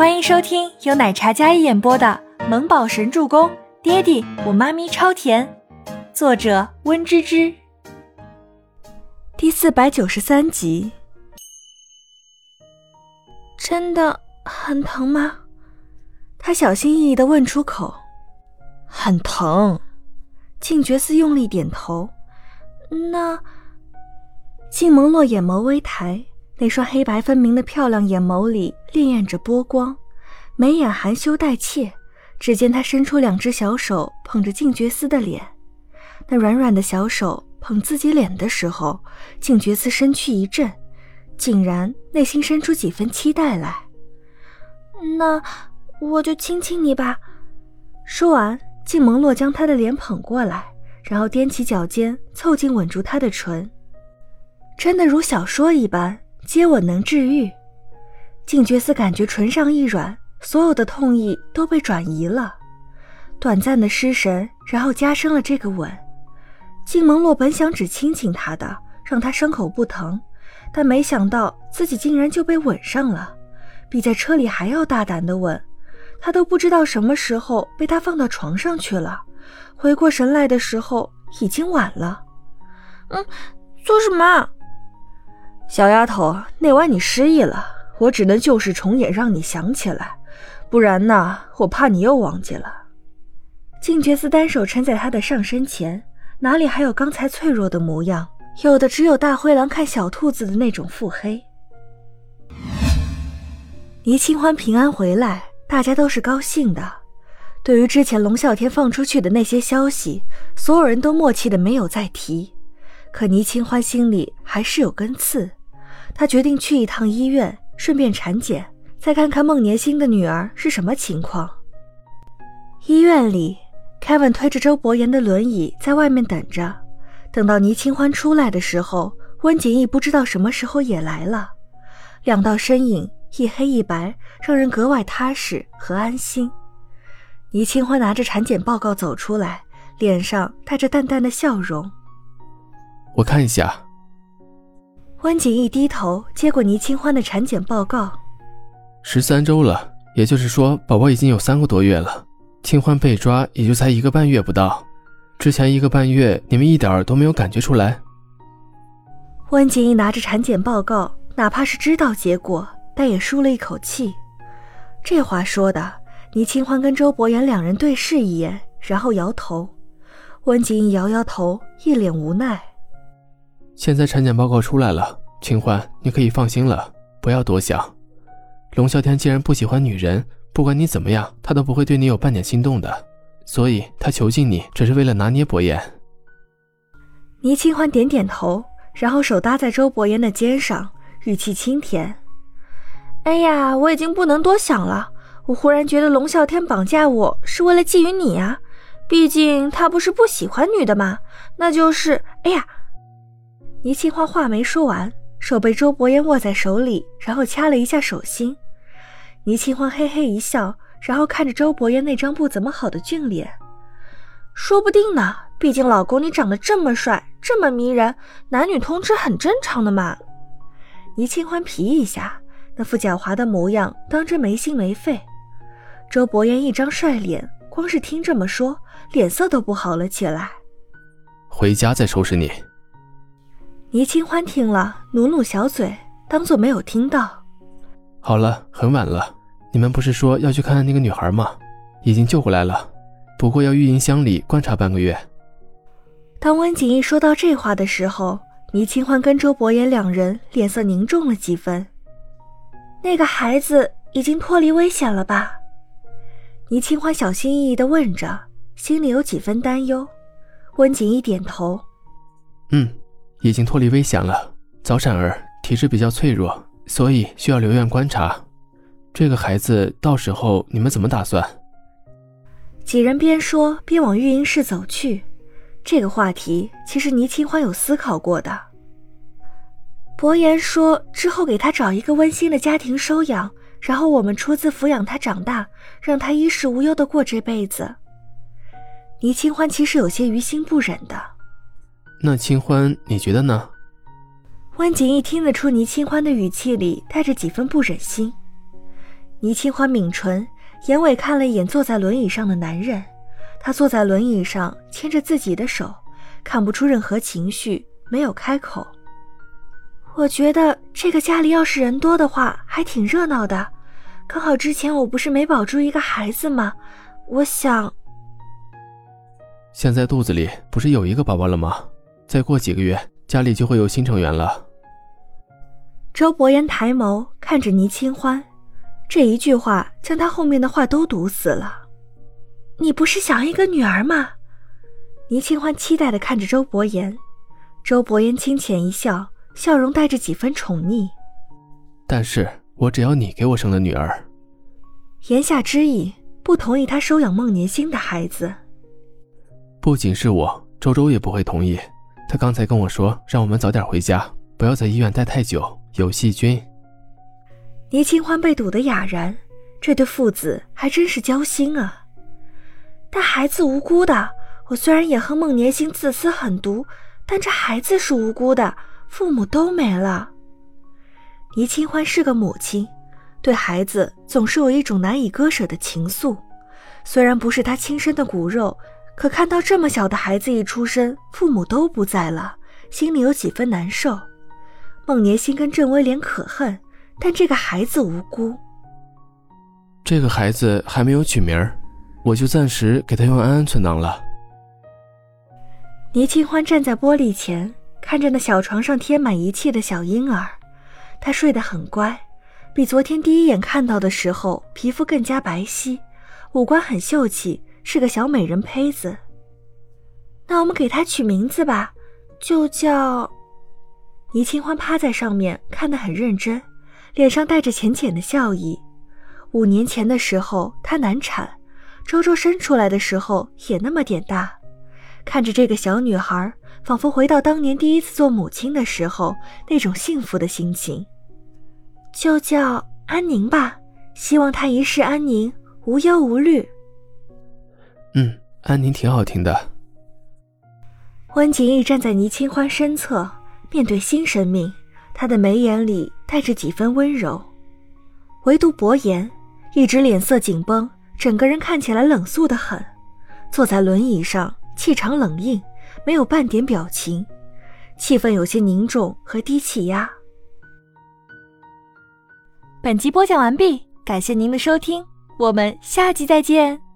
欢迎收听由奶茶嘉一演播的《萌宝神助攻》，爹地我妈咪超甜，作者温芝芝。第四百九十三集。真的很疼吗？他小心翼翼的问出口。很疼。静觉寺用力点头。那，静蒙洛眼眸微抬。那双黑白分明的漂亮眼眸里潋滟着波光，眉眼含羞带怯。只见他伸出两只小手捧着静觉寺的脸，那软软的小手捧自己脸的时候，静觉寺身躯一震，竟然内心生出几分期待来。那我就亲亲你吧。说完，静蒙洛将他的脸捧过来，然后踮起脚尖凑近吻住他的唇，真的如小说一般。接吻能治愈，静觉寺感觉唇上一软，所有的痛意都被转移了，短暂的失神，然后加深了这个吻。静蒙洛本想只亲亲他的，让他伤口不疼，但没想到自己竟然就被吻上了，比在车里还要大胆的吻。他都不知道什么时候被他放到床上去了，回过神来的时候已经晚了。嗯，做什么？小丫头，那晚你失忆了，我只能旧事重演，让你想起来，不然呢，我怕你又忘记了。静觉寺单手撑在他的上身前，哪里还有刚才脆弱的模样？有的只有大灰狼看小兔子的那种腹黑。倪清欢平安回来，大家都是高兴的。对于之前龙啸天放出去的那些消息，所有人都默契的没有再提。可倪清欢心里还是有根刺。他决定去一趟医院，顺便产检，再看看孟年星的女儿是什么情况。医院里，Kevin 推着周伯言的轮椅在外面等着。等到倪清欢出来的时候，温景逸不知道什么时候也来了。两道身影，一黑一白，让人格外踏实和安心。倪清欢拿着产检报告走出来，脸上带着淡淡的笑容。我看一下。温景逸低头接过倪清欢的产检报告，十三周了，也就是说宝宝已经有三个多月了。清欢被抓也就才一个半月不到，之前一个半月你们一点儿都没有感觉出来。温景逸拿着产检报告，哪怕是知道结果，但也舒了一口气。这话说的，倪清欢跟周伯言两人对视一眼，然后摇头。温景逸摇摇头，一脸无奈。现在产检报告出来了，清欢，你可以放心了，不要多想。龙啸天既然不喜欢女人，不管你怎么样，他都不会对你有半点心动的。所以他囚禁你，只是为了拿捏伯言。倪清欢点点头，然后手搭在周伯言的肩上，语气轻甜：“哎呀，我已经不能多想了。我忽然觉得龙啸天绑架我是为了觊觎你啊，毕竟他不是不喜欢女的吗？那就是……哎呀。”倪清欢话没说完，手被周伯言握在手里，然后掐了一下手心。倪清欢嘿嘿一笑，然后看着周伯言那张不怎么好的俊脸，说不定呢。毕竟老公你长得这么帅，这么迷人，男女通吃很正常的嘛。倪清欢皮一下，那副狡猾的模样，当真没心没肺。周伯言一张帅脸，光是听这么说，脸色都不好了起来。回家再收拾你。倪清欢听了，努努小嘴，当做没有听到。好了，很晚了，你们不是说要去看看那个女孩吗？已经救回来了，不过要育婴箱里观察半个月。当温景逸说到这话的时候，倪清欢跟周伯言两人脸色凝重了几分。那个孩子已经脱离危险了吧？倪清欢小心翼翼地问着，心里有几分担忧。温景逸点头，嗯。已经脱离危险了，早产儿体质比较脆弱，所以需要留院观察。这个孩子到时候你们怎么打算？几人边说边往育婴室走去。这个话题其实倪清欢有思考过的。伯言说之后给他找一个温馨的家庭收养，然后我们出资抚养他长大，让他衣食无忧的过这辈子。倪清欢其实有些于心不忍的。那清欢，你觉得呢？温景逸听得出倪清欢的语气里带着几分不忍心。倪清欢抿唇，眼尾看了一眼坐在轮椅上的男人。他坐在轮椅上，牵着自己的手，看不出任何情绪，没有开口。我觉得这个家里要是人多的话，还挺热闹的。刚好之前我不是没保住一个孩子吗？我想，现在肚子里不是有一个宝宝了吗？再过几个月，家里就会有新成员了。周伯言抬眸看着倪清欢，这一句话将他后面的话都堵死了。你不是想要一个女儿吗？倪清欢期待的看着周伯言，周伯言轻浅一笑，笑容带着几分宠溺。但是。我只要你给我生了女儿，言下之意不同意他收养孟年星的孩子。不仅是我，周周也不会同意。他刚才跟我说，让我们早点回家，不要在医院待太久，有细菌。倪清欢被堵得哑然，这对父子还真是交心啊。但孩子无辜的，我虽然也恨孟年星自私狠毒，但这孩子是无辜的，父母都没了。倪清欢是个母亲，对孩子总是有一种难以割舍的情愫。虽然不是她亲生的骨肉，可看到这么小的孩子一出生，父母都不在了，心里有几分难受。孟年心跟郑威廉可恨，但这个孩子无辜。这个孩子还没有取名我就暂时给他用安安存档了。倪清欢站在玻璃前，看着那小床上贴满仪器的小婴儿。他睡得很乖，比昨天第一眼看到的时候皮肤更加白皙，五官很秀气，是个小美人胚子。那我们给它取名字吧，就叫……倪清欢趴在上面看得很认真，脸上带着浅浅的笑意。五年前的时候她难产，周周生出来的时候也那么点大，看着这个小女孩。仿佛回到当年第一次做母亲的时候那种幸福的心情，就叫安宁吧，希望她一世安宁，无忧无虑。嗯，安宁挺好听的。温景逸站在倪清欢身侧，面对新生命，他的眉眼里带着几分温柔。唯独薄言一直脸色紧绷，整个人看起来冷肃的很，坐在轮椅上，气场冷硬。没有半点表情，气氛有些凝重和低气压。本集播讲完毕，感谢您的收听，我们下集再见。